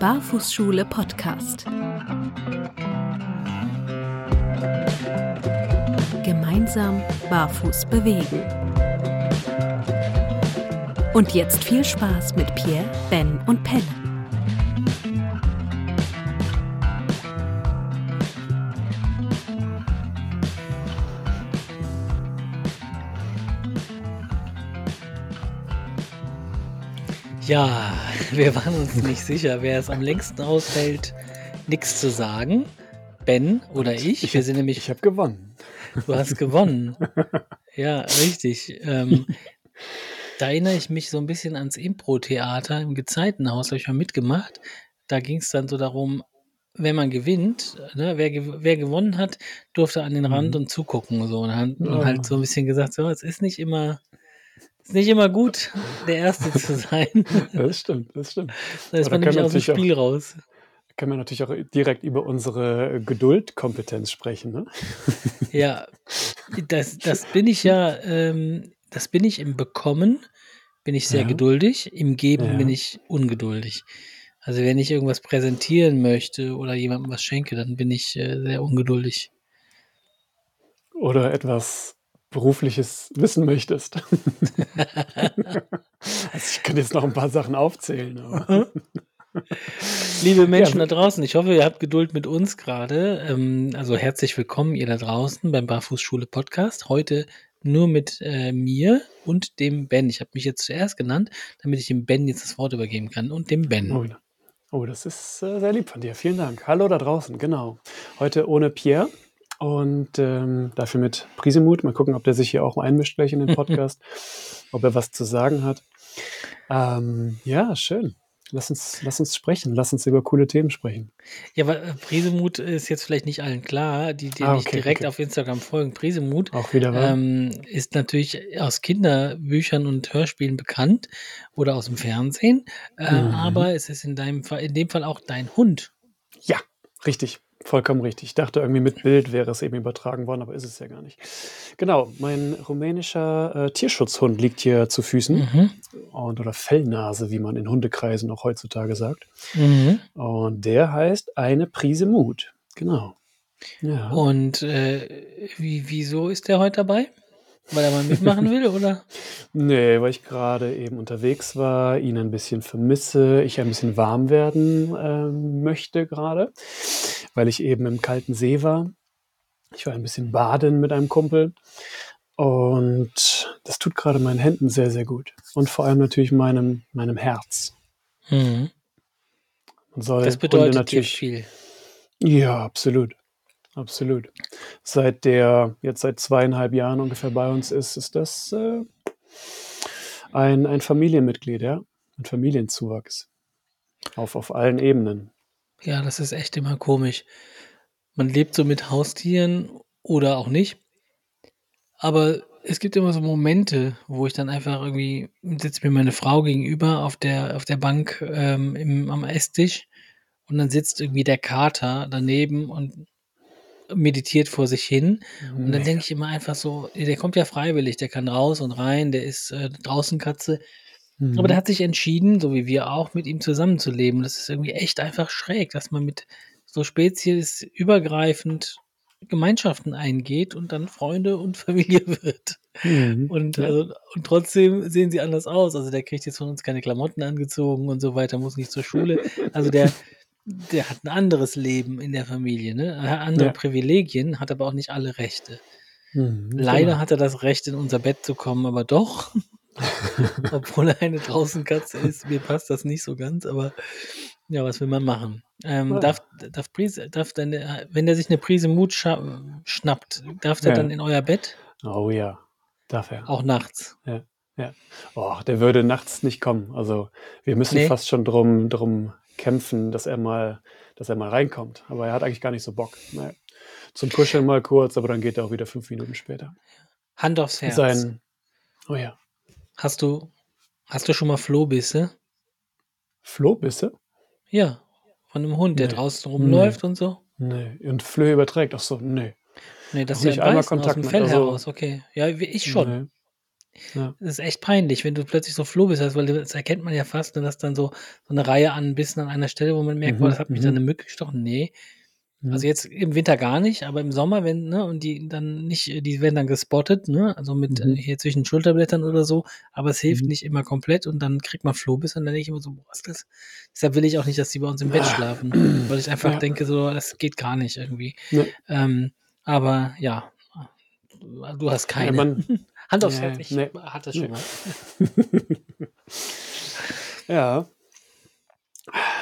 Barfußschule Podcast. Gemeinsam barfuß bewegen. Und jetzt viel Spaß mit Pierre, Ben und Pelle. Ja, wir waren uns nicht sicher, wer es am längsten aushält, nichts zu sagen. Ben oder ich. Ich wir hab- sind nämlich. Ich habe gewonnen. Du hast gewonnen. Ja, richtig. Ähm, da erinnere ich mich so ein bisschen ans Impro-Theater im Gezeitenhaus, habe ich mal mitgemacht. Da ging es dann so darum, wenn man gewinnt, ne, wer, gew- wer gewonnen hat, durfte an den Rand Mhm. und zugucken. So, und, und halt so ein bisschen gesagt, so, es ist nicht immer, ist nicht immer gut, der Erste zu sein. Das stimmt, das stimmt. Da ist man nämlich aus dem sich auch- Spiel raus. Können wir natürlich auch direkt über unsere Geduldkompetenz sprechen. Ne? Ja, das, das bin ich ja, ähm, das bin ich im Bekommen, bin ich sehr Ja. geduldig, im Geben Ja. bin ich ungeduldig. Also wenn ich irgendwas präsentieren möchte oder jemandem was schenke, dann bin ich äh, sehr ungeduldig. Oder etwas Berufliches wissen möchtest. also ich könnte jetzt noch ein paar Sachen aufzählen. Aber Liebe Menschen Ja, da draußen, ich hoffe, ihr habt Geduld mit uns gerade. Ähm, also herzlich willkommen, ihr da draußen beim Barfußschule Podcast. Heute nur mit äh, mir und dem Ben. Ich habe mich jetzt zuerst genannt, damit ich dem Ben jetzt das Wort übergeben kann und dem Ben. oh, oh, das ist äh, sehr lieb von dir. Vielen Dank. Hallo da draußen, genau. Heute ohne Pierre und ähm, dafür mit Prisemut. Mal gucken, ob der sich hier auch einmischt gleich in den Podcast, ob er was zu sagen hat. Ähm, ja, schön. Lass uns, lass uns sprechen. Lass uns über coole Themen sprechen. Ja, weil äh, Prisemut ist jetzt vielleicht nicht allen klar, die dir Ah, nicht okay, direkt okay. auf Instagram folgen. Prisemut Auch wieder ähm, ist natürlich aus Kinderbüchern und Hörspielen bekannt oder aus dem Fernsehen, äh, Mhm. aber es ist in deinem Fall, in dem Fall auch dein Hund. Ja, richtig. Vollkommen richtig. Ich dachte irgendwie mit Bild wäre es eben übertragen worden, aber ist es ja gar nicht. Genau, mein rumänischer äh, Tierschutzhund liegt hier zu Füßen. Mhm. Und, oder Fellnase, wie man in Hundekreisen auch heutzutage sagt. Mhm. Und der heißt eine Prise Mut. Genau. Ja. Und äh, wie, wieso ist der heute dabei? Weil er mal mitmachen will, oder? Nee, weil ich gerade eben unterwegs war, ihn ein bisschen vermisse, ich ein bisschen warm werden ähm, möchte gerade, weil ich eben im kalten See war. Ich war ein bisschen baden mit einem Kumpel und das tut gerade meinen Händen sehr, sehr gut. Und vor allem natürlich meinem, meinem Herz. Mhm. Das Hunde bedeutet dir natürlich viel. Ja, absolut. Absolut. Seit der jetzt seit zweieinhalb Jahren ungefähr bei uns ist, ist das äh, ein, ein Familienmitglied, ja. Ein Familienzuwachs. Auf, auf allen Ebenen. Ja, das ist echt immer komisch. Man lebt so mit Haustieren oder auch nicht. Aber es gibt immer so Momente, wo ich dann einfach irgendwie sitze mir meine Frau gegenüber auf der, auf der Bank ähm, im, am Esstisch und dann sitzt irgendwie der Kater daneben und meditiert vor sich hin. Und dann denke ich immer einfach so, der kommt ja freiwillig, der kann raus und rein, der ist äh, draußen Katze. Mhm. Aber der hat sich entschieden, so wie wir auch, mit ihm zusammenzuleben. Das ist irgendwie echt einfach schräg, dass man mit so Spezies übergreifend Gemeinschaften eingeht und dann Freunde und Familie wird. Mhm. Und, also, und trotzdem sehen sie anders aus. Also der kriegt jetzt von uns keine Klamotten angezogen und so weiter, muss nicht zur Schule. Also der, der hat ein anderes Leben in der Familie, ne? Er hat andere Ja. Privilegien, hat aber auch nicht alle Rechte. Mhm, Leider genau. hat er das Recht, in unser Bett zu kommen, aber doch. Obwohl er eine Draußenkatze ist, mir passt das nicht so ganz, aber ja, was will man machen? Ähm, Ja. darf, darf, Prise, darf deine, wenn der sich eine Prise Mut scha schnappt, darf der Ja. dann in euer Bett? Oh ja, darf er. Auch nachts. Oh, der würde nachts nicht kommen. Also wir müssen Nee. fast schon drum, drum kämpfen, dass er mal, dass er mal reinkommt. Aber er hat eigentlich gar nicht so Bock. Naja. Zum Kuscheln mal kurz, aber dann geht er auch wieder fünf Minuten später. Hand aufs Herz. Sein, oh ja, Hast du, hast du schon mal Flohbisse? Flohbisse? Ja, von einem Hund, der Nee. draußen rumläuft und so? Nee. Und Flöhe überträgt. Ach so, nee. Nee, das Noch ist nicht ja einmal Beißen aus Kontakt dem mit- Fell also- heraus, okay. Ja, wie- ich schon. Nee. Ja. Das ist echt peinlich, wenn du plötzlich so Flohbiss hast, weil das erkennt man ja fast, ne, dass dann so, so eine Reihe an Bissen an einer Stelle, wo man merkt, Mhm, boah, das hat mich mhm. eine Mücke gestochen. Nee. Mhm. Also jetzt im Winter gar nicht, aber im Sommer, wenn, ne, und die dann nicht, die werden dann gespottet, ne, also mit Mhm. äh, hier zwischen Schulterblättern oder so, aber es hilft Mhm. nicht immer komplett und dann kriegt man Flohbiss und dann denke ich immer so, boah, was ist das? Deshalb will ich auch nicht, dass die bei uns im Bett Ah. schlafen, weil ich einfach Ja. denke, so, das geht gar nicht irgendwie. Nee. Ähm, aber ja, du hast keine. man- Hand aufs Herz, ich nee. hatte schon mal. ja.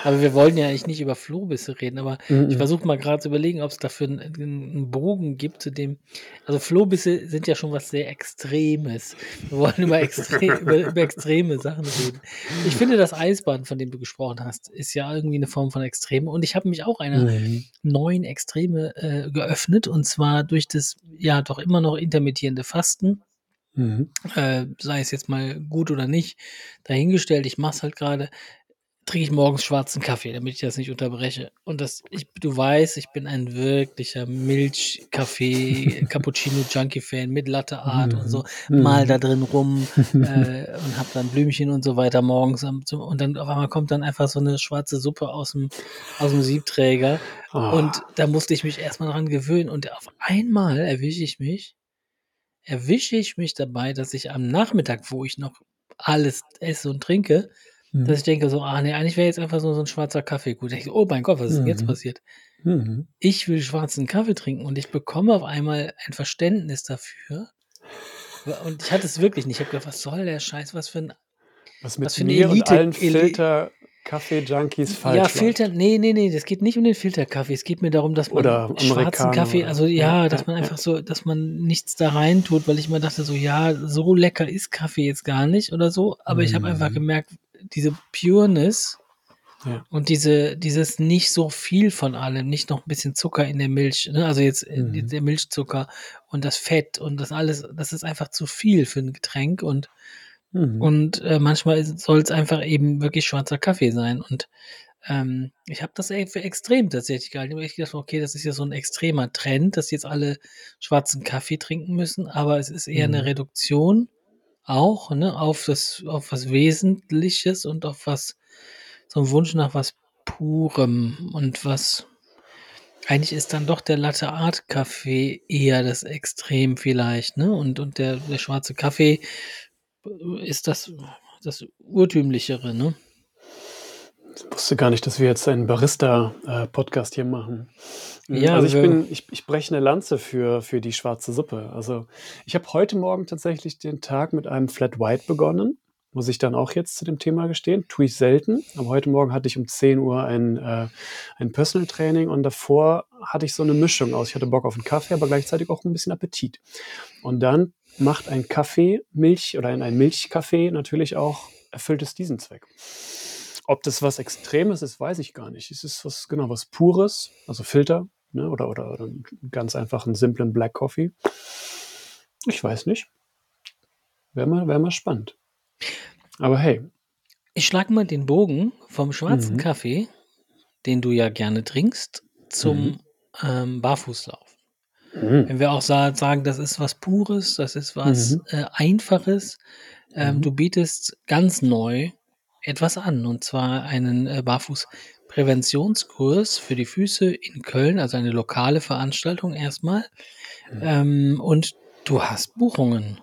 Aber wir wollen ja eigentlich nicht über Flohbisse reden, aber Mhm. ich versuche mal gerade zu überlegen, ob es dafür einen, einen Bogen gibt zu dem. Also Flohbisse sind ja schon was sehr Extremes. Wir wollen über, Extre über, über extreme Sachen reden. Ich finde, das Eisbahn, von dem du gesprochen hast, ist ja irgendwie eine Form von Extreme. Und ich habe mich auch einer Mhm. neuen Extreme äh, geöffnet, und zwar durch das ja doch immer noch intermittierende Fasten. Mhm. Äh, sei es jetzt mal gut oder nicht, dahingestellt. Ich mache es halt gerade. Trinke ich morgens schwarzen Kaffee, damit ich das nicht unterbreche. Und das, ich, du weißt, ich bin ein wirklicher Milch-Kaffee, Cappuccino-Junkie-Fan mit Latte Art und so. Mhm. Mal da drin rum äh, und hab dann Blümchen und so weiter morgens. am- zum- Und dann auf einmal kommt dann einfach so eine schwarze Suppe aus dem, aus dem Siebträger. Ah. Und da musste ich mich erstmal dran gewöhnen. Und auf einmal erwische ich mich, erwische ich mich dabei, dass ich am Nachmittag, wo ich noch alles esse und trinke, Mhm. dass ich denke so, ah nee, eigentlich wäre jetzt einfach so, so ein schwarzer Kaffee gut. Ich, oh mein Gott, was ist denn jetzt Mhm. passiert? Mhm. Ich will schwarzen Kaffee trinken und ich bekomme auf einmal ein Verständnis dafür. Und ich hatte es wirklich nicht. Ich habe gedacht, was soll der Scheiß? Was für ein Was mit was für eine mir Elite- und allen Eli- Filter-Kaffee-Junkies falsch ja. Filter, nee, nee, nee, das geht nicht um den Filterkaffee. Es geht mir darum, dass man Oder schwarzen Kaffee, also ja, Ja, dass man einfach so, dass man nichts da rein tut, weil ich immer dachte so, ja, so lecker ist Kaffee jetzt gar nicht oder so. Aber ich habe Mhm. einfach gemerkt, diese Pureness Ja. und diese, dieses nicht so viel von allem, nicht noch ein bisschen Zucker in der Milch, ne? also jetzt äh, Mhm. der Milchzucker und das Fett und das alles, das ist einfach zu viel für ein Getränk und Mhm. und äh, manchmal soll es einfach eben wirklich schwarzer Kaffee sein. Und ähm, ich habe das für extrem tatsächlich gehalten. Ich dachte, okay, das ist ja so ein extremer Trend, dass jetzt alle schwarzen Kaffee trinken müssen, aber es ist eher eine Mhm. Reduktion auch ne, auf das, auf was Wesentliches und auf was, so ein Wunsch nach was Purem und was eigentlich ist dann doch der Latte Art Kaffee eher das Extrem vielleicht, ne? Und, und der, der schwarze Kaffee ist das, das urtümlichere, ne? Ich wusste gar nicht, dass wir jetzt einen Barista-Podcast hier machen. Mhm, Ja, also ich bin, ich, ich breche eine Lanze für, für die schwarze Suppe. Also ich habe heute Morgen tatsächlich den Tag mit einem Flat White begonnen. Muss ich dann auch jetzt zu dem Thema gestehen. Tue ich selten. Aber heute Morgen hatte ich um 10 Uhr ein, äh, ein Personal Training und davor hatte ich so eine Mischung aus. Ich hatte Bock auf einen Kaffee, aber gleichzeitig auch ein bisschen Appetit. Und dann macht ein Kaffee Milch oder ein, ein Milchkaffee natürlich auch, erfüllt es diesen Zweck. Ob das was Extremes ist, weiß ich gar nicht. Es ist was, genau, was Pures, also Filter, ne, oder, oder, oder einen ganz einfachen, simplen Black Coffee. Ich weiß nicht. Wäre mal, wär mal spannend. Aber hey, Ich schlag mal den Bogen vom schwarzen Mhm. Kaffee, den du ja gerne trinkst, zum Mhm. ähm, Barfußlaufen. mm, Wenn wir auch sa sagen, das ist was Pures, das ist was Mhm. äh, Einfaches, ähm, Mhm. du bietest ganz neu etwas an, und zwar einen äh, Barfuß-Präventionskurs für die Füße in Köln, also eine lokale Veranstaltung erstmal. Mhm. Ähm, und du hast Buchungen.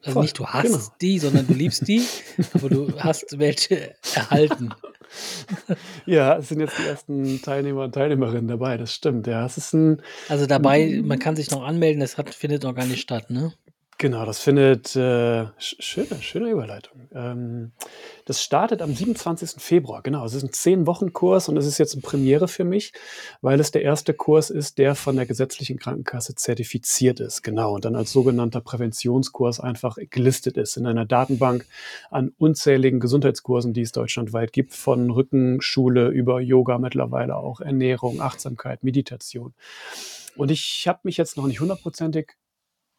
Also Voll, nicht du hast genau. die, sondern du liebst die, aber du hast welche erhalten. ja, es sind jetzt die ersten Teilnehmer und Teilnehmerinnen dabei, das stimmt. Ja, es ist ein, Also dabei, man kann sich noch anmelden, das hat, findet noch gar nicht statt, ne? Genau, das findet äh, sch- schöne, schöne Überleitung. Ähm, das startet am 27. Februar. Genau, es ist ein zehn Wochen Kurs und es ist jetzt eine Premiere für mich, weil es der erste Kurs ist, der von der gesetzlichen Krankenkasse zertifiziert ist. Genau, und dann als sogenannter Präventionskurs einfach gelistet ist in einer Datenbank an unzähligen Gesundheitskursen, die es deutschlandweit gibt, von Rückenschule über Yoga mittlerweile auch Ernährung, Achtsamkeit, Meditation. Und ich habe mich jetzt noch nicht hundertprozentig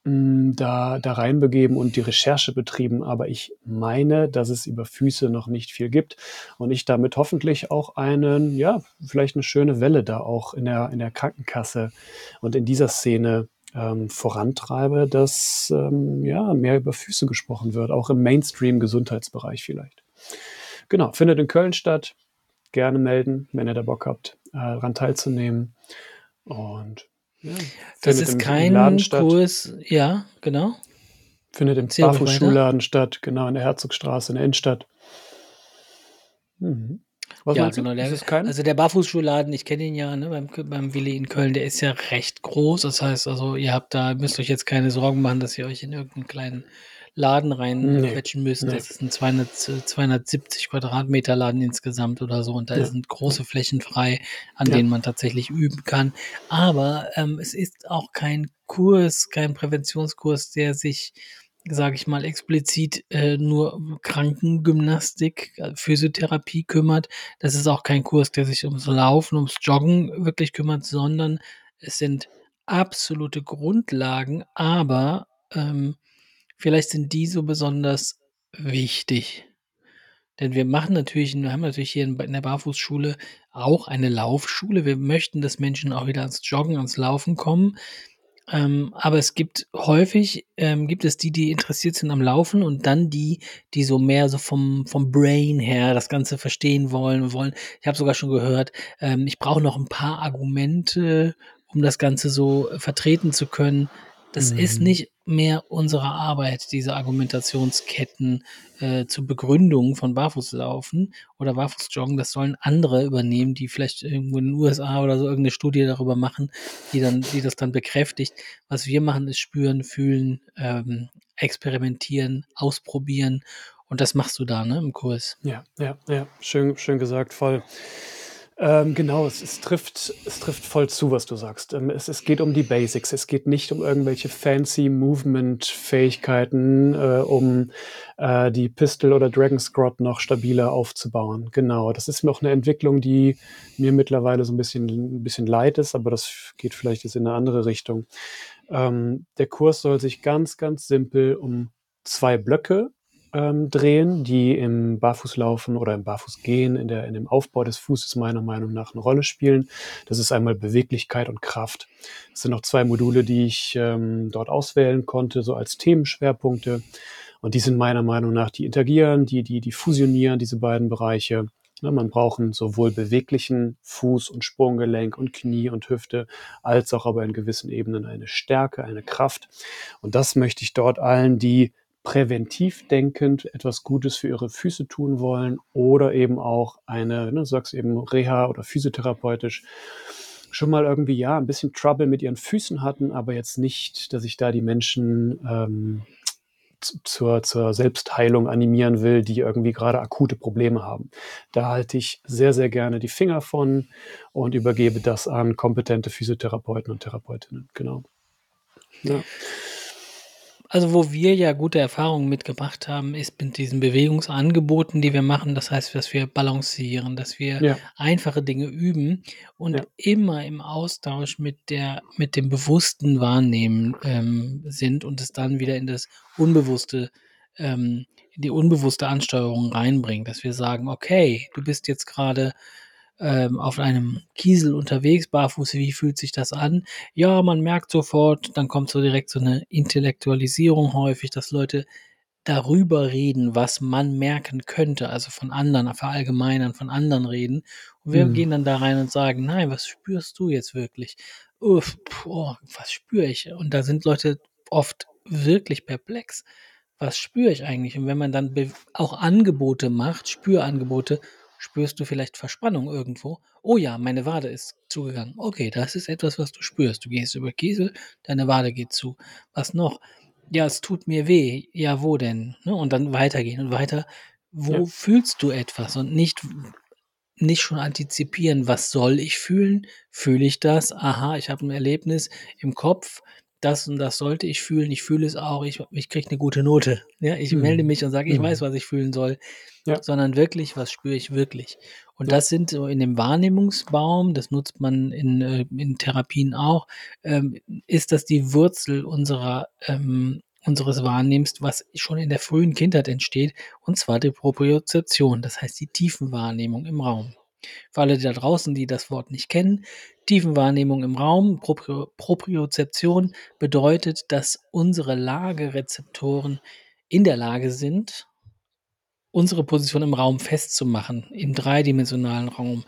da, da reinbegeben und die Recherche betrieben, aber ich meine, dass es über Füße noch nicht viel gibt und ich damit hoffentlich auch einen, ja, vielleicht eine schöne Welle da auch in der, in der Krankenkasse und in dieser Szene ähm, vorantreibe, dass ähm, ja, mehr über Füße gesprochen wird, auch im Mainstream-Gesundheitsbereich vielleicht. Genau, findet in Köln statt. Gerne melden, wenn ihr da Bock habt, äh, daran teilzunehmen. Und ja, das ist im, kein statt. Kurs, ja, genau. Findet im Barfußschuhladen statt, genau in der Herzogstraße in der Innenstadt. Mhm. Was Ja, genau. Der, also der Barfußschuhladen, ich kenne ihn ja, ne, beim, beim Willi in Köln, der ist ja recht groß. Das heißt also, ihr habt da, müsst euch jetzt keine Sorgen machen, dass ihr euch in irgendeinen kleinen Laden Nee, reinquetschen müsst. nee. Das ist ein 200, äh, 270 Quadratmeter Laden insgesamt oder so und da Ja, sind große Flächen frei, an ja. denen man tatsächlich üben kann. Aber ähm, es ist auch kein Kurs, kein Präventionskurs, der sich, sage ich mal, explizit äh, nur Krankengymnastik, äh, Physiotherapie kümmert. Das ist auch kein Kurs, der sich ums Laufen, ums Joggen wirklich kümmert, sondern es sind absolute Grundlagen, aber ähm, vielleicht sind die so besonders wichtig. Denn wir machen natürlich, wir haben natürlich hier in, der Barfußschule auch eine Laufschule. Wir möchten, dass Menschen auch wieder ans Joggen, ans Laufen kommen. Ähm, aber es gibt häufig, ähm, gibt es die, die interessiert sind am Laufen und dann die, die so mehr so vom, vom Brain her das Ganze verstehen wollen wollen. Ich habe sogar schon gehört, ähm, ich brauche noch ein paar Argumente, um das Ganze so vertreten zu können. Das ist Mhm. nicht mehr unsere Arbeit, diese Argumentationsketten äh, zur Begründung von Barfußlaufen oder Barfußjoggen. Das sollen andere übernehmen, die vielleicht irgendwo in den USA oder so irgendeine Studie darüber machen, die dann, die das dann bekräftigt. Was wir machen, ist spüren, fühlen, ähm, experimentieren, ausprobieren. Und das machst du da, ne, im Kurs. Ja, ja, ja, schön, schön gesagt, voll. Ähm, genau, es, es, trifft, es trifft voll zu, was du sagst. Ähm, es, es geht um die Basics. Es geht nicht um irgendwelche fancy Movement-Fähigkeiten, äh, um äh, die Pistol oder Dragon Squad noch stabiler aufzubauen. Genau, das ist noch eine Entwicklung, die mir mittlerweile so ein bisschen, ein bisschen leid ist, aber das geht vielleicht jetzt in eine andere Richtung. Ähm, der Kurs soll sich ganz, ganz simpel um zwei Blöcke ähm, drehen, die im Barfußlaufen oder im Barfußgehen, in, der, in dem Aufbau des Fußes meiner Meinung nach eine Rolle spielen. Das ist einmal Beweglichkeit und Kraft. Es sind noch zwei Module, die ich ähm, dort auswählen konnte, so als Themenschwerpunkte. Und die sind meiner Meinung nach, die interagieren, die, die, die fusionieren, diese beiden Bereiche. Ne, man braucht sowohl beweglichen Fuß- und Sprunggelenk und Knie und Hüfte, als auch aber in gewissen Ebenen eine Stärke, eine Kraft. Und das möchte ich dort allen, die präventiv denkend etwas Gutes für ihre Füße tun wollen oder eben auch eine, ne, du sagst eben Reha oder physiotherapeutisch, schon mal irgendwie ja ein bisschen Trouble mit ihren Füßen hatten, aber jetzt nicht, dass ich da die Menschen ähm, zu- zur, zur Selbstheilung animieren will, die irgendwie gerade akute Probleme haben. Da halte ich sehr, sehr gerne die Finger von und übergebe das an kompetente Physiotherapeuten und Therapeutinnen. Genau. Ja. Also, wo wir ja gute Erfahrungen mitgemacht haben, ist mit diesen Bewegungsangeboten, die wir machen. Das heißt, dass wir balancieren, dass wir Ja. einfache Dinge üben und Ja. immer im Austausch mit der, mit dem bewussten Wahrnehmen ähm, sind und es dann wieder in das Unbewusste, ähm, in die unbewusste Ansteuerung reinbringen, dass wir sagen, okay, du bist jetzt gerade ähm, auf einem Kiesel unterwegs, barfuß, wie fühlt sich das an? Ja, man merkt sofort, dann kommt so direkt so eine Intellektualisierung häufig, dass Leute darüber reden, was man merken könnte, also von anderen, verallgemeinern, von anderen reden. Und wir Mhm. gehen dann da rein und sagen, nein, was spürst du jetzt wirklich? Uff, boah, was spüre ich? Und da sind Leute oft wirklich perplex. Was spüre ich eigentlich? Und wenn man dann auch Angebote macht, Spürangebote, spürst du vielleicht Verspannung irgendwo. Oh ja, meine Wade ist zugegangen. Okay, das ist etwas, was du spürst. Du gehst über Kiesel, deine Wade geht zu. Was noch? Ja, es tut mir weh. Ja, wo denn? Ne? Und dann weitergehen und weiter. Wo Ja. fühlst du etwas und nicht, nicht schon antizipieren, was soll ich fühlen? Fühle ich das? Aha, ich habe ein Erlebnis im Kopf. Das und das sollte ich fühlen. Ich fühle es auch. Ich, ich kriege eine gute Note. Ja, ich Mhm. melde mich und sage, ich Mhm. weiß, was ich fühlen soll. Ja. Sondern wirklich, was spüre ich wirklich? Und Ja. das sind so in dem Wahrnehmungsbaum, das nutzt man in, äh, in Therapien auch, ähm, ist das die Wurzel unserer, ähm, unseres Wahrnehmens, was schon in der frühen Kindheit entsteht, und zwar die Propriozeption, das heißt die Tiefenwahrnehmung im Raum. Für alle da draußen, die das Wort nicht kennen, Tiefenwahrnehmung im Raum, Proprio Propriozeption bedeutet, dass unsere Lagerezeptoren in der Lage sind, unsere Position im Raum festzumachen, im dreidimensionalen Raum.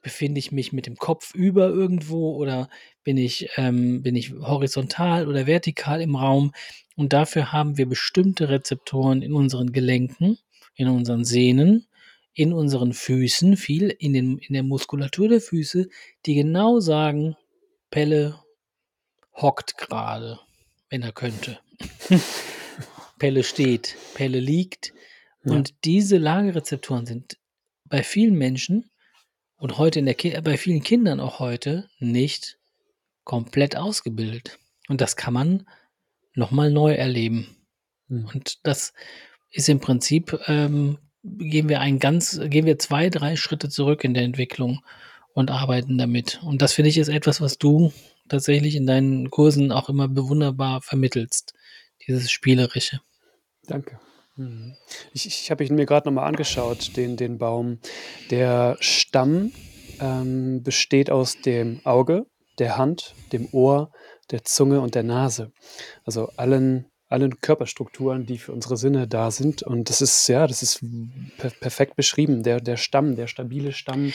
Befinde ich mich mit dem Kopf über irgendwo oder bin ich, ähm, bin ich horizontal oder vertikal im Raum? Und dafür haben wir bestimmte Rezeptoren in unseren Gelenken, in unseren Sehnen, in unseren Füßen, viel in, den, in der Muskulatur der Füße, die genau sagen, Pelle hockt gerade, wenn er könnte. Pelle steht, Pelle liegt. Ja. Und diese Lagerezeptoren sind bei vielen Menschen und heute in der Ki bei vielen Kindern auch heute nicht komplett ausgebildet. Und das kann man nochmal neu erleben. Mhm. Und das ist im Prinzip, ähm, gehen wir ein ganz, gehen wir zwei, drei Schritte zurück in der Entwicklung und arbeiten damit. Und das finde ich ist etwas, was du tatsächlich in deinen Kursen auch immer wunderbar vermittelst. Dieses Spielerische. Danke. Mhm. Ich, ich habe ihn mir gerade nochmal angeschaut, den, den Baum. Der Stamm ähm, besteht aus dem Auge, der Hand, dem Ohr, der Zunge und der Nase. Also allen, allen Körperstrukturen, die für unsere Sinne da sind. Und das ist, ja, das ist per perfekt beschrieben. Der, der Stamm, der stabile Stamm,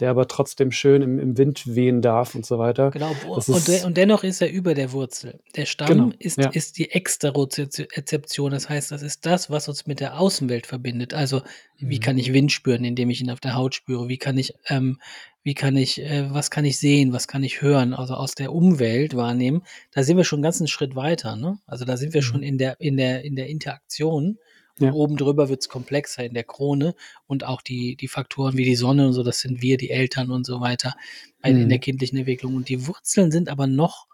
der aber trotzdem schön im, im Wind wehen darf und so weiter. Genau, Das und, ist- de und dennoch ist er über der Wurzel. Der Stamm Genau, ist, ja. ist die Exterozeption, das heißt, das ist das, was uns mit der Außenwelt verbindet. Also, wie Mhm. kann ich Wind spüren, indem ich ihn auf der Haut spüre? Wie kann ich, ähm, wie kann ich, äh, was kann ich sehen, was kann ich hören? Also aus der Umwelt wahrnehmen. Da sind wir schon einen ganzen Schritt weiter. Ne? Also da sind wir schon Mhm. in der, in der, in der Interaktion. Ja. Und oben drüber wird es komplexer in der Krone und auch die, die Faktoren wie die Sonne und so, das sind wir, die Eltern und so weiter also in der Mhm. kindlichen Entwicklung. Und die Wurzeln sind aber noch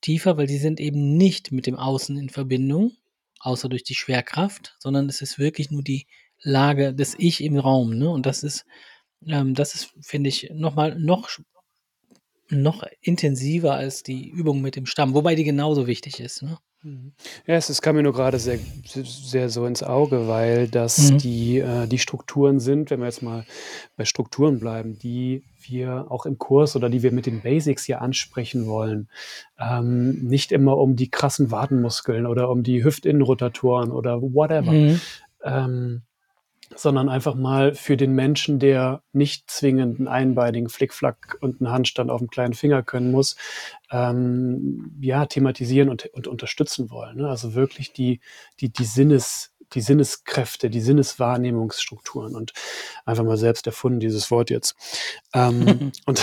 tiefer, weil die sind eben nicht mit dem Außen in Verbindung, außer durch die Schwerkraft, sondern es ist wirklich nur die Lage des Ich im Raum. Ne? Und das ist, ähm, das ist, finde ich, nochmal noch, noch intensiver als die Übung mit dem Stamm, wobei die genauso wichtig ist. Ne? Mhm. Ja, es, es kam mir nur gerade sehr, sehr so ins Auge, weil das Mhm. die, äh, die Strukturen sind, wenn wir jetzt mal bei Strukturen bleiben, die wir auch im Kurs oder die wir mit den Basics hier ansprechen wollen. Ähm, nicht immer um die krassen Wadenmuskeln oder um die Hüftinnenrotatoren oder whatever. Mhm. Ähm, sondern einfach mal für den Menschen, der nicht zwingend einen einbeinigen Flickflack und einen Handstand auf dem kleinen Finger können muss, ähm, ja, thematisieren und, und unterstützen wollen. Ne? Also wirklich die, die, die Sinnes, die Sinneskräfte, die Sinneswahrnehmungsstrukturen und einfach mal selbst erfunden, dieses Wort jetzt. Ähm, und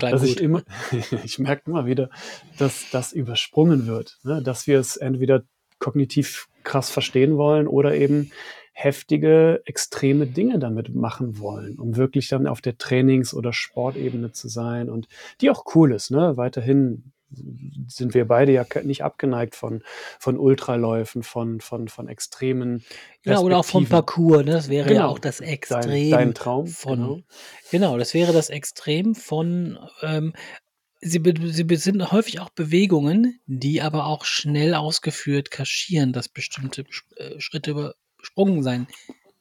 dass ich immer, ich merke immer wieder, dass das übersprungen wird, ne? dass wir es entweder kognitiv krass verstehen wollen oder eben heftige, extreme Dinge damit machen wollen, um wirklich dann auf der Trainings- oder Sportebene zu sein und die auch cool ist. Ne? Weiterhin sind wir beide ja nicht abgeneigt von, von Ultraläufen, von, von, von extremen Ja, oder auch vom. Parcours, ne? Das wäre ja Genau. auch das Dein, Extrem dein Traum, von, genau. genau, das wäre das Extrem von, ähm, sie, sie sind häufig auch Bewegungen, die aber auch schnell ausgeführt kaschieren, dass bestimmte äh, Schritte übersprungen sein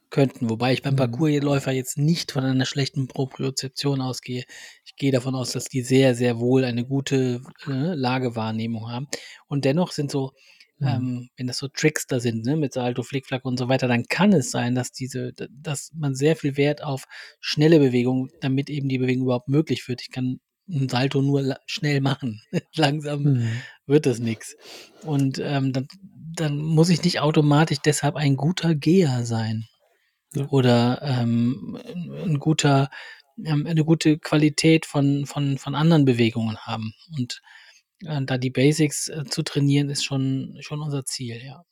könnten. Wobei ich beim Mhm. Parcoursläufer jetzt nicht von einer schlechten Propriozeption ausgehe. Ich gehe davon aus, dass die sehr, sehr wohl eine gute äh, Lagewahrnehmung haben. Und dennoch sind so, Mhm. ähm, wenn das so Tricks da sind, ne, mit Salto, Flickflack und so weiter, dann kann es sein, dass diese, dass man sehr viel Wert auf schnelle Bewegung, damit eben die Bewegung überhaupt möglich wird. Ich kann ein Salto nur schnell machen. Langsam Mhm. wird das nichts. Und ähm, dann, dann muss ich nicht automatisch deshalb ein guter Geher sein Ja. oder ähm, ein guter, ähm, eine gute Qualität von, von, von anderen Bewegungen haben. Und äh, da die Basics äh, zu trainieren, ist schon, schon unser Ziel, ja.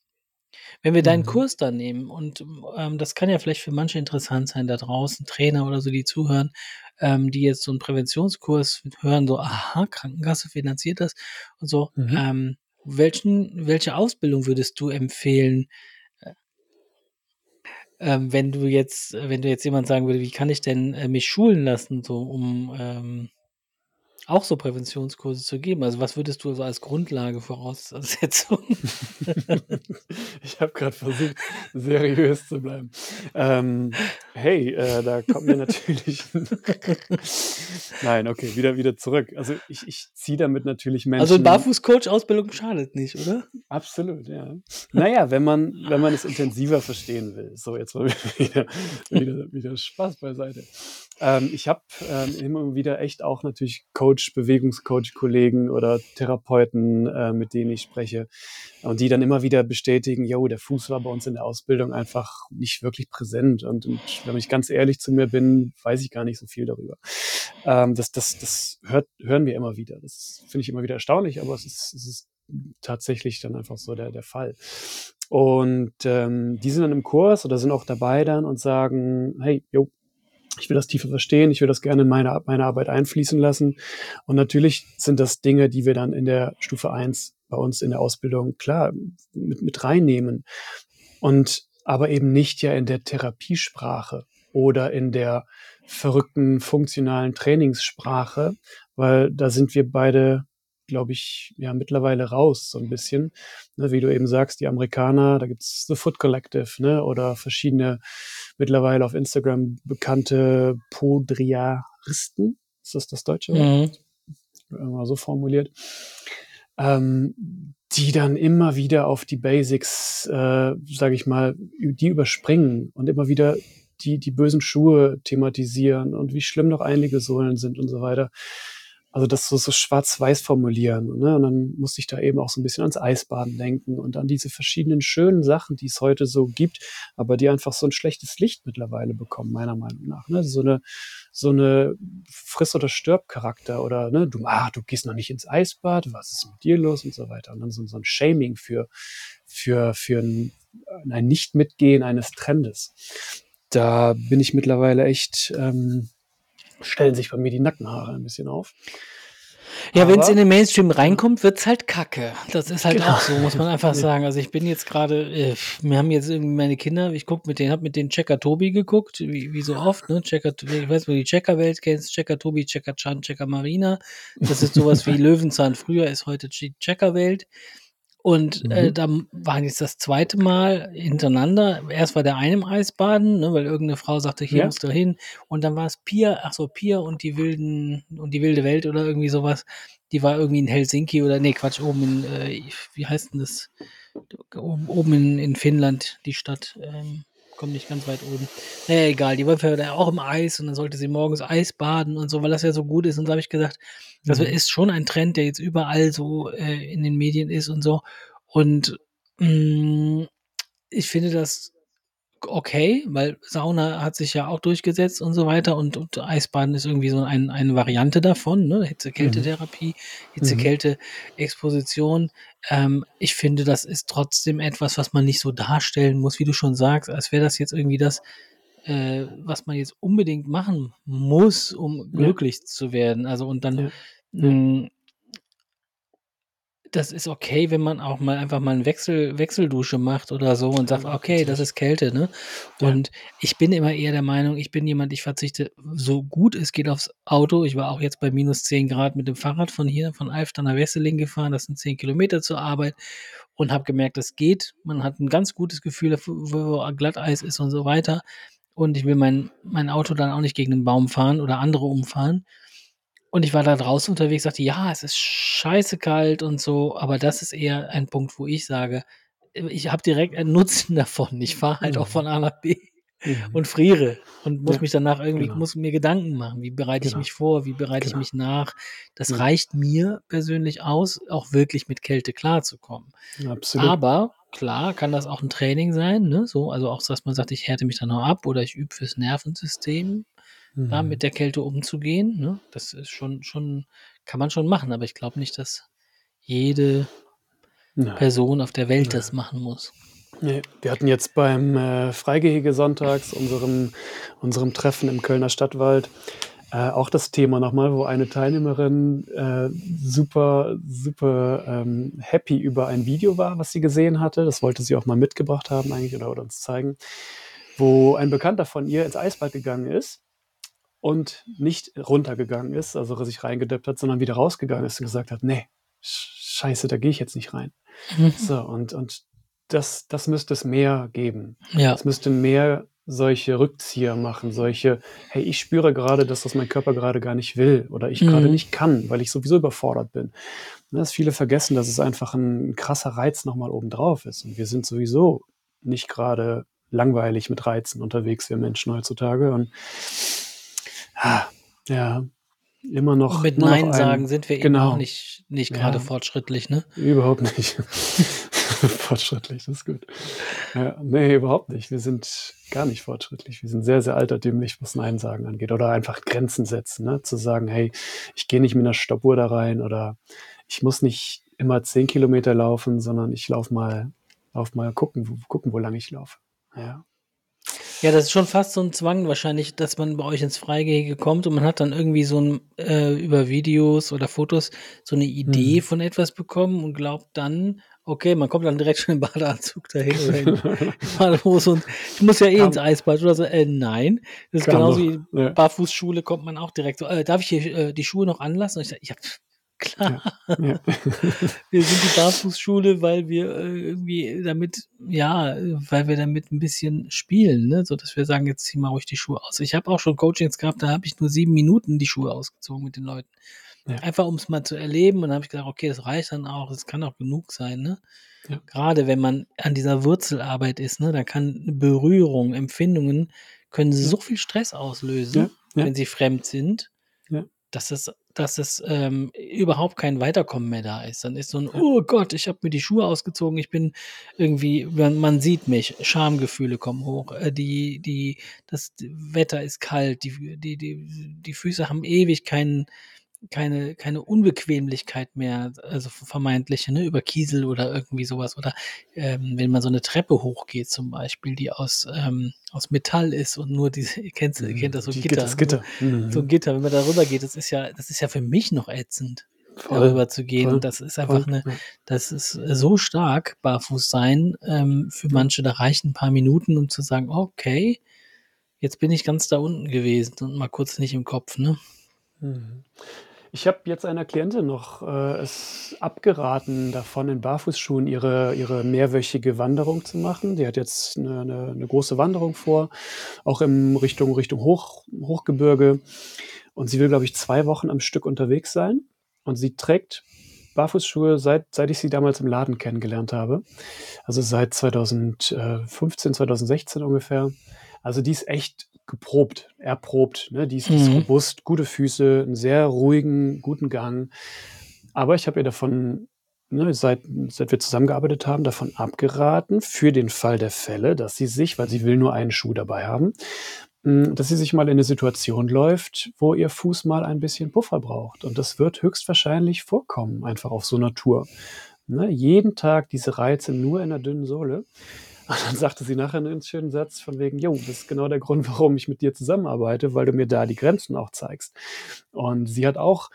Wenn wir deinen Mhm. Kurs dann nehmen, und ähm, das kann ja vielleicht für manche interessant sein, da draußen, Trainer oder so, die zuhören, ähm, die jetzt so einen Präventionskurs hören, so, aha, Krankenkasse finanziert das und so. Mhm. Ähm, welchen, welche Ausbildung würdest du empfehlen, ähm, wenn du jetzt, wenn du jetzt jemand sagen würde, wie kann ich denn äh, mich schulen lassen, so um ähm, auch so Präventionskurse zu geben? Also was würdest du so als Grundlage Voraussetzung? ich habe gerade versucht, seriös zu bleiben. Ähm, Hey, äh, da kommt mir natürlich Nein, okay, wieder wieder zurück. Also, ich ich ziehe damit natürlich Also, 'n Menschen Barfußcoach-Ausbildung schadet nicht, oder? Absolut, ja. Na ja, wenn man wenn man es intensiver verstehen will. So, jetzt mal wieder wieder wieder Spaß beiseite. Ähm, ich habe, ähm, immer wieder echt auch natürlich Coach Bewegungscoach-Kollegen oder Therapeuten, äh, mit denen ich spreche und die dann immer wieder bestätigen: „Jo, der Fuß war bei uns in der Ausbildung einfach nicht wirklich präsent.“ Und und wenn ich ganz ehrlich zu mir bin, weiß ich gar nicht so viel darüber. Ähm, das das das hört hören wir immer wieder. Das finde ich immer wieder erstaunlich, aber es ist es ist tatsächlich dann einfach so der der Fall. Und, ähm, die sind dann im Kurs oder sind auch dabei dann und sagen: „Hey, jo, ich will das tiefer verstehen, ich will das gerne in meine meine Arbeit einfließen lassen.“ Und natürlich sind das Dinge, die wir dann in der Stufe 1 bei uns in der Ausbildung klar mit mit reinnehmen und aber eben nicht ja in der Therapiesprache oder in der verrückten funktionalen Trainingssprache, weil da sind wir beide, glaube ich, ja mittlerweile raus so 'n bisschen. Ne, wie du eben sagst, die Amerikaner, da gibt's The Foot Collective, ne, oder verschiedene mittlerweile auf Instagram bekannte Podriaristen. Ist das das deutsche Mhm. Mal so formuliert. Ähm, die dann immer wieder auf die Basics, äh, sage ich mal, die überspringen und immer wieder die die bösen Schuhe thematisieren und wie schlimm doch Einlegesohlen sind und so weiter. Also, das so so schwarz-weiß formulieren, ne? Und dann musste ich da eben auch so 'n bisschen ans Eisbaden denken und an diese verschiedenen schönen Sachen, die es heute so gibt, aber die einfach so 'n schlechtes Licht mittlerweile bekommen, meiner Meinung nach, ne? So 'ne so 'ne Friss oder Stirb-Charakter oder, ne: „Du ah, du gehst noch nicht ins Eisbad, was ist mit dir los?“ und so weiter. Und dann so so 'n Shaming für für für 'n ein Nicht-Mitgehen eines Trendes. Da bin ich mittlerweile echt ähm, stellen sich bei mir die Nackenhaare ein bisschen auf. Ja, wenn's in Aber den Mainstream reinkommt, wird's halt Kacke. Das ist halt Genau. auch so, muss man einfach sagen. Also, ich bin jetzt grade äh, mir haben jetzt irgendwie meine Kinder ich gucke mit denen habe mit denen Checker Tobi geguckt, wie wie so oft, ne? Checker ich weiß, wo du die Checker-Welt kennst, Checker Tobi, Checker Chan, Checker Marina. Das ist so was wie Löwenzahn früher, ist heute die Checker-Welt. Und, äh, Mhm. da waren jetzt das 2. Mal hintereinander. Erst war der eine im Eisbaden, ne, weil irgend 'ne Frau sagte: „Hier Ja. musst du hin.“ Und dann war's Pia ach so, Pia und die wilden und die wilde Welt oder irgendwie so was. Die war irgendwie in Helsinki oder ne, Quatsch, oben in, äh, wie heißt 'n das? Oben oben in in Finnland, die Stadt, ähm, komme nicht ganz weit oben. Na ja, egal, die jeden Fall auch im Eis und dann sollte sie morgens Eisbaden und so, weil das ja so gut ist. Und da habe ich gesagt, das Mhm. ist schon ein Trend, der jetzt überall so, äh, in den Medien ist und so. Und, hm, ich finde das okay, weil Sauna hat sich ja auch durchgesetzt und so weiter und und Eisbaden ist irgendwie so ein eine Variante davon, ne? Hitze-Kälte-Therapie, Mhm. Hitze-Kälte-Exposition. Ähm, ich finde, das ist trotzdem etwas, was man nicht so darstellen muss, wie du schon sagst, als wäre das jetzt irgendwie das, äh, was man jetzt unbedingt machen muss, um Ja. glücklich zu werden. Also, und dann, Ja. Ja. Das ist okay, wenn man auch mal einfach mal 'n Wechsel Wechseldusche macht oder so und sagt: Ja, „Okay, das ist Kälte“, ne? Ja. Und ich bin immer eher der Meinung, ich bin jemand, ich verzichte so gut es geht aufs Auto. Ich war auch jetzt bei -10 C mit dem Fahrrad von hier, von Alfter nach Wesseling gefahren. Das sind 10 Kilometer zur Arbeit und habe gemerkt, das geht. Man hat 'n ganz gutes Gefühl wo Glatteis ist und so weiter. Und ich will mein mein Auto dann auch nicht gegen 'nen Baum fahren oder andere umfahren. Und ich war da draußen unterwegs, sagte: „Ja, es ist scheißekalt und so“, aber das ist eher ein Punkt, wo ich sage, ich habe direkt einen Nutzen davon. Ich fahre halt auch Mhm. von A nach B Mhm. und friere und muss Ja, mich danach irgendwie genau. muss mir Gedanken machen. Wie bereite ich Genau. mich vor? Wie bereite ich Genau. mich nach? Das Ja. reicht mir persönlich aus, auch wirklich mit Kälte klarzukommen. Absolut. Aber klar kann das auch 'n Training sein, ne, so, also auch, dass man sagt, ich härte mich da noch ab oder ich übe fürs Nervensystem, da Mhm. mit der Kälte umzugehen, ne? Das ist schon schon kann man schon machen, aber ich glaube nicht, dass jede Nein. Person auf der Welt das Nein. machen muss. Ne, wir hatten jetzt beim, äh, Freigehege sonntags, unserem unserem Treffen im Kölner Stadtwald, äh, auch das Thema noch mal, wo eine Teilnehmerin, äh, super super, ähm, happy über ein Video war, was sie gesehen hatte. Das wollte sie auch mal mitgebracht haben eigentlich oder oder uns zeigen, wo ein Bekannter von ihr ins Eisbad gegangen ist und nicht runtergegangen ist, also sich reingedippt hat, sondern wieder rausgegangen ist und gesagt hat: „Ne, sch scheiße, da gehe ich jetzt nicht rein.“ Mhm. So, und und das das müsste es mehr geben. Ja. Es müsste mehr solche Rückzieher machen, solche, hey, ich spüre gerade, dass das mein Körper gerade gar nicht will oder ich gerade Mhm. nicht kann, weil ich sowieso überfordert bin. Ne, dass viele vergessen, dass es einfach ein krasser Reiz nochmal obendrauf ist. Und wir sind sowieso nicht gerade langweilig mit Reizen unterwegs, wir Menschen heutzutage. Und ja, immer Und noch, mit immer noch Nein ein, sagen sind wir eben auch genau, nicht, nicht gerade ja, fortschrittlich, ne? überhaupt nicht. Fortschrittlich, das ist gut. Ja, nee, überhaupt nicht. Wir sind gar nicht fortschrittlich. Wir sind sehr, sehr altertümlich, was Nein sagen angeht. Oder einfach Grenzen setzen, ne? Zu sagen, hey, ich gehe nicht mit einer Stoppuhr da rein oder ich muss nicht immer zehn Kilometer laufen, sondern ich laufe mal, lauf mal gucken, wo, gucken, wo lang ich laufe. Ja. Ja, das ist schon fast so ein Zwang wahrscheinlich, dass man bei euch ins Freigehege kommt und man hat dann irgendwie so ein äh, über Videos oder Fotos so eine Idee Mhm. von etwas bekommen und glaubt dann, okay, man kommt dann direkt schon im Badeanzug dahin oder in, Badehose und ich muss ja eh ins kam, Eisbad oder so. Äh, nein, das ist genauso noch. wie Ja, Barfußschule kommt man auch direkt so, äh, darf ich hier äh, die Schuhe noch anlassen? Und ich sage, ja, klar. ja, ja. Wir sind die Barfußschule, weil wir äh, irgendwie damit, ja, weil wir damit ein bisschen spielen, ne? so dass wir sagen, jetzt zieh mal ruhig die Schuhe aus. Ich habe auch schon Coachings gehabt, da habe ich nur sieben Minuten die Schuhe ausgezogen mit den Leuten. Ja, Einfach um es mal zu erleben und dann habe ich gesagt, okay, das reicht dann auch, es kann auch genug sein, ne? Gerade wenn man an dieser Wurzelarbeit ist, ne, da kann Berührung, Empfindungen können so viel Stress auslösen, wenn sie fremd sind dass es, dass es ähm, überhaupt kein Weiterkommen mehr da ist. Dann ist so ein, oh Gott, ich habe mir die Schuhe ausgezogen, ich bin irgendwie, man, man sieht mich, Schamgefühle kommen hoch, äh, die, die, das Wetter ist kalt, die, die, die, die Füße haben ewig keinen keine, keine Unbequemlichkeit mehr, also vermeintliche, ne, über Kiesel oder irgendwie sowas. Oder ähm, wenn man so eine Treppe hochgeht, zum Beispiel, die aus, ähm, aus Metall ist und nur diese, ihr kennt, ihr kennt das so Die Gitter, das so, Gitter. so ein Mhm. Gitter, wenn man da rüber geht, das ist ja, das ist ja für mich noch ätzend, Voll, darüber zu gehen. Voll, das ist einfach voll. eine, das ist so stark, barfuß sein. Ähm, für manche, da reichen ein paar Minuten, um zu sagen, okay, jetzt bin ich ganz da unten gewesen und mal kurz nicht im Kopf, ne? Mhm. Ich habe jetzt einer Klientin noch äh, es abgeraten, davon in Barfußschuhen ihre, ihre mehrwöchige Wanderung zu machen. Die hat jetzt eine, eine, eine große Wanderung vor, auch in Richtung, Richtung Hoch, Hochgebirge. Und sie will, glaube ich, zwei Wochen am Stück unterwegs sein. Und sie trägt Barfußschuhe, seit, seit ich sie damals im Laden kennengelernt habe. Also seit 2015, 2016 ungefähr. Also die ist echt geprobt, erprobt. Ne? Die, ist, Mhm. robust, gute Füße, einen sehr ruhigen, guten Gang. Aber ich habe ihr davon, ne, seit, seit wir zusammengearbeitet haben, davon abgeraten, für den Fall der Fälle, dass sie sich, weil sie will nur einen Schuh dabei haben, mh, dass sie sich mal in eine Situation läuft, wo ihr Fuß mal ein bisschen Puffer braucht. Und das wird höchstwahrscheinlich vorkommen, einfach auf so einer Tour. Ne? Jeden Tag diese Reize nur in der dünnen Sohle. Und dann sagte sie nachher einen schönen Satz von wegen, jo, das ist genau der Grund, warum ich mit dir zusammenarbeite, weil du mir da die Grenzen auch zeigst. Und sie hat auch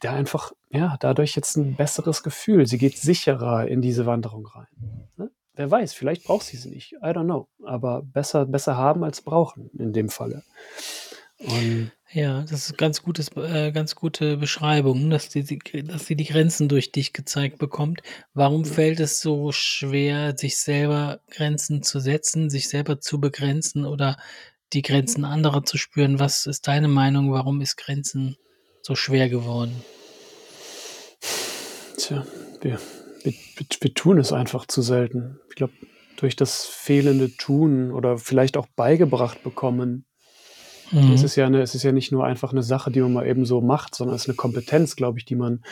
da einfach, ja, dadurch jetzt ein besseres Gefühl. Sie geht sicherer in diese Wanderung rein. Ne? Wer weiß, vielleicht braucht sie sie nicht. I don't know. Aber besser, besser haben als brauchen in dem Falle. Und Ja, das ist ganz gutes, äh, ganz gute Beschreibung, dass die, die- dass sie die Grenzen durch dich gezeigt bekommt. Warum fällt es so schwer, sich selber Grenzen zu setzen, sich selber zu begrenzen oder die Grenzen anderer zu spüren? Was ist deine Meinung? Warum ist Grenzen so schwer geworden? tja, wir, wir wir tun es einfach zu selten. Ich glaube, durch das fehlende Tun oder vielleicht auch beigebracht bekommen, Es Mhm. ist ja eine, es ist ja nicht nur einfach eine Sache, die man mal eben so macht, sondern es ist eine Kompetenz, glaube ich, die man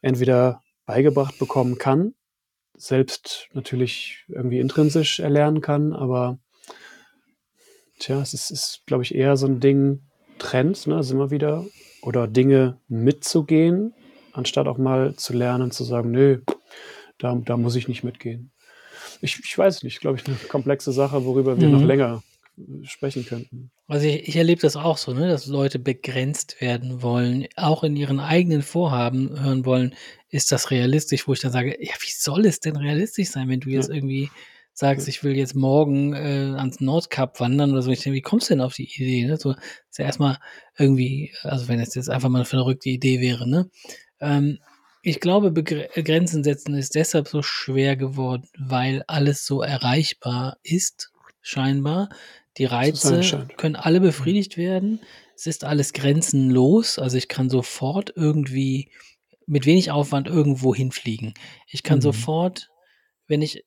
entweder beigebracht bekommen kann, selbst natürlich irgendwie intrinsisch erlernen kann, aber tja, es ist, ist glaube ich, eher so ein Ding, Trends, ne, sind wir wieder, oder Dinge mitzugehen, anstatt auch mal zu lernen, zu sagen, nö, da, da muss ich nicht mitgehen. Ich, ich weiß nicht, glaube ich, eine komplexe Sache, worüber wir noch Mhm. länger äh, sprechen könnten. Also ich, ich erlebe das auch so, ne, dass Leute begrenzt werden wollen, auch in ihren eigenen Vorhaben hören wollen, ist das realistisch, wo ich dann sage, ja, wie soll es denn realistisch sein, wenn du jetzt Ja, irgendwie sagst, ich will jetzt morgen äh, ans Nordkap wandern oder so. Ich denke, wie kommst du denn auf die Idee? Ne? So ist ja erstmal irgendwie, also wenn es jetzt einfach mal eine verrückte Idee wäre, ne? Ähm, ich glaube, Begre Grenzen setzen ist deshalb so schwer geworden, weil alles so erreichbar ist scheinbar. Die Reize können alle Mhm. befriedigt werden. Es ist alles grenzenlos. Also ich kann sofort irgendwie mit wenig Aufwand irgendwo hinfliegen. Ich kann Mhm. sofort, wenn ich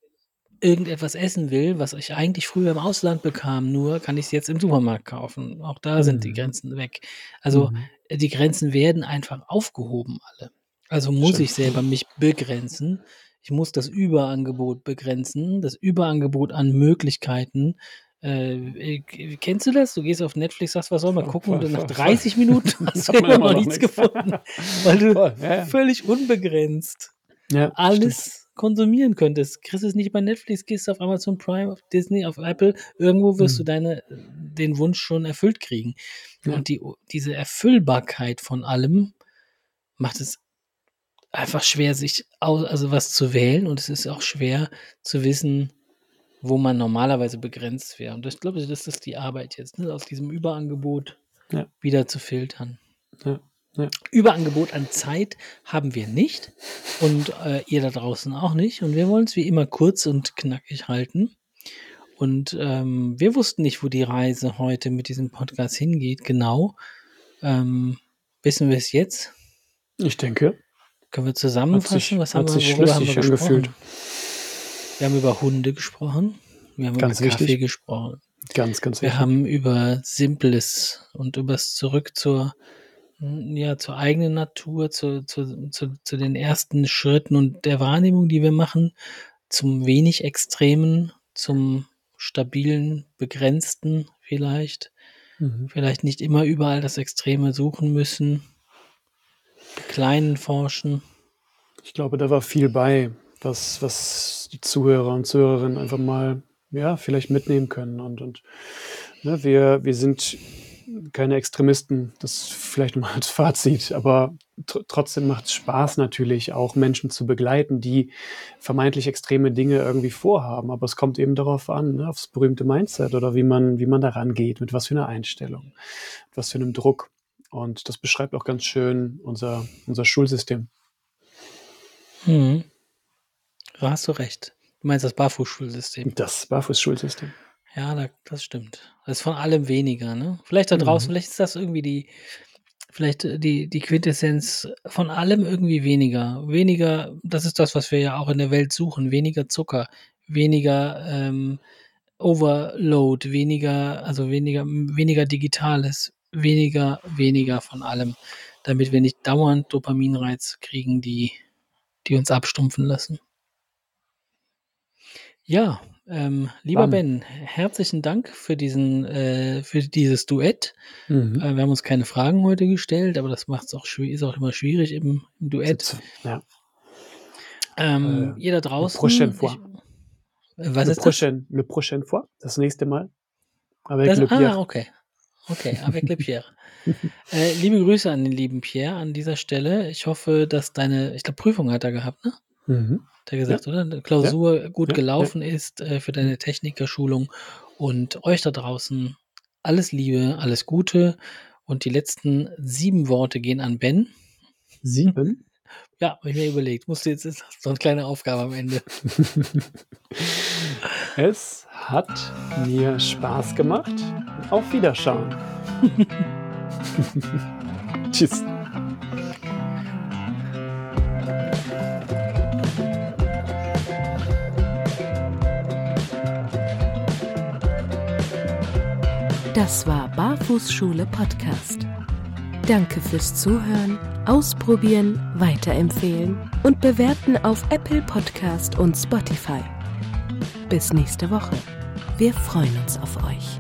irgendetwas essen will, was ich eigentlich früher im Ausland bekam, nur kann ich es jetzt im Supermarkt kaufen. Auch da sind die Mhm. Grenzen weg. Also Mhm. die Grenzen werden einfach aufgehoben alle. Also muss Schön. ich selber mich begrenzen. Ich muss das Überangebot begrenzen, das Überangebot an Möglichkeiten. Äh, äh, kennst du das? Du gehst auf Netflix, sagst, was soll man gucken? Und dann nach voll, 30 Minuten hast du immer noch nichts gefunden, weil du Voll, ja, ja. völlig unbegrenzt Ja, stimmt. alles konsumieren könntest. Kriegst es nicht bei Netflix, gehst auf Amazon Prime, auf Disney, auf Apple, irgendwo wirst du Mhm. deine, den Wunsch schon erfüllt kriegen. Und die, diese Erfüllbarkeit von allem macht es einfach schwer, sich au- also was zu wählen und es ist auch schwer zu wissen, wo man normalerweise begrenzt wäre. Und ich glaube, das ist die Arbeit jetzt, ne? aus diesem Überangebot Ja. wieder zu filtern. Ja, ja. Überangebot an Zeit haben wir nicht und äh, ihr da draußen auch nicht. Und wir wollen es wie immer kurz und knackig halten. Und ähm, wir wussten nicht, wo die Reise heute mit diesem Podcast hingeht. Genau. Ähm, wissen wir es jetzt? Ich denke, Können wir zusammenfassen? sich, Was haben wir, worüber haben wir schlüssig gesprochen? Wir haben über Hunde gesprochen. Wir haben Ganz über Kaffee gesprochen. Ganz, ganz Wir haben über Simples und übers Zurück zur, ja, zur eigenen Natur, zu, zu, zu, zu den ersten Schritten und der Wahrnehmung, die wir machen, zum wenig Extremen, zum stabilen, begrenzten vielleicht. Mhm. Vielleicht nicht immer überall das Extreme suchen müssen. Kleinen forschen. Ich glaube, da war viel bei, was, was die Zuhörer und Zuhörerinnen einfach mal, ja, vielleicht mitnehmen können. Und, und ne, wir, wir sind keine Extremisten, das vielleicht mal als Fazit, aber tr trotzdem macht es Spaß natürlich auch Menschen zu begleiten, die vermeintlich extreme Dinge irgendwie vorhaben. Aber es kommt eben darauf an, ne, aufs berühmte Mindset oder wie man, wie man daran geht, mit was für einer Einstellung, mit was für einem Druck. Und das beschreibt auch ganz schön unser, unser Schulsystem. Mhm. Hast du recht. Du meinst das Barfußschulsystem. Das Barfußschulsystem. Ja, da, das stimmt. Das ist von allem weniger, ne? Vielleicht da draußen, Mhm. vielleicht ist das irgendwie die, vielleicht äh, die, die Quintessenz von allem irgendwie weniger. Weniger, das ist das, was wir ja auch in der Welt suchen. Weniger Zucker, weniger ähm, Overload, weniger, also weniger, weniger Digitales, weniger, weniger von allem, damit wir nicht dauernd Dopaminreiz kriegen, die, die uns abstumpfen lassen. Ja, ähm, lieber Bam. Ben, herzlichen Dank für diesen, äh, für dieses Duett. Mhm. Äh, wir haben uns keine Fragen heute gestellt, aber das macht es auch schwierig, ist auch immer schwierig im, im Duett. Ja. Ähm, Äh, ihr da draußen. prochaine fois. Ich, äh, was le, ist das? prochaine, le prochaine fois, das nächste Mal. Avec das le Pierre. ah, okay. Okay, avec le Pierre. äh, liebe Grüße an den lieben Pierre an dieser Stelle. Ich hoffe, dass deine, ich glaube, Prüfung hat er gehabt, ne? Mhm. Hat er gesagt, oder? Eine Klausur gut Ja, gelaufen ist äh, für deine Technikerschulung. Und euch da draußen alles Liebe, alles Gute. Und die letzten sieben Worte gehen an Ben. Sieben. Ja, habe ich mir überlegt. Musste jetzt ist so eine kleine Aufgabe am Ende. es hat mir Spaß gemacht. Auf Wiederschauen. Tschüss. Das war Barfußschule Podcast. Danke fürs Zuhören, Ausprobieren, Weiterempfehlen und Bewerten auf Apple Podcast und Spotify. Bis nächste Woche. Wir freuen uns auf euch.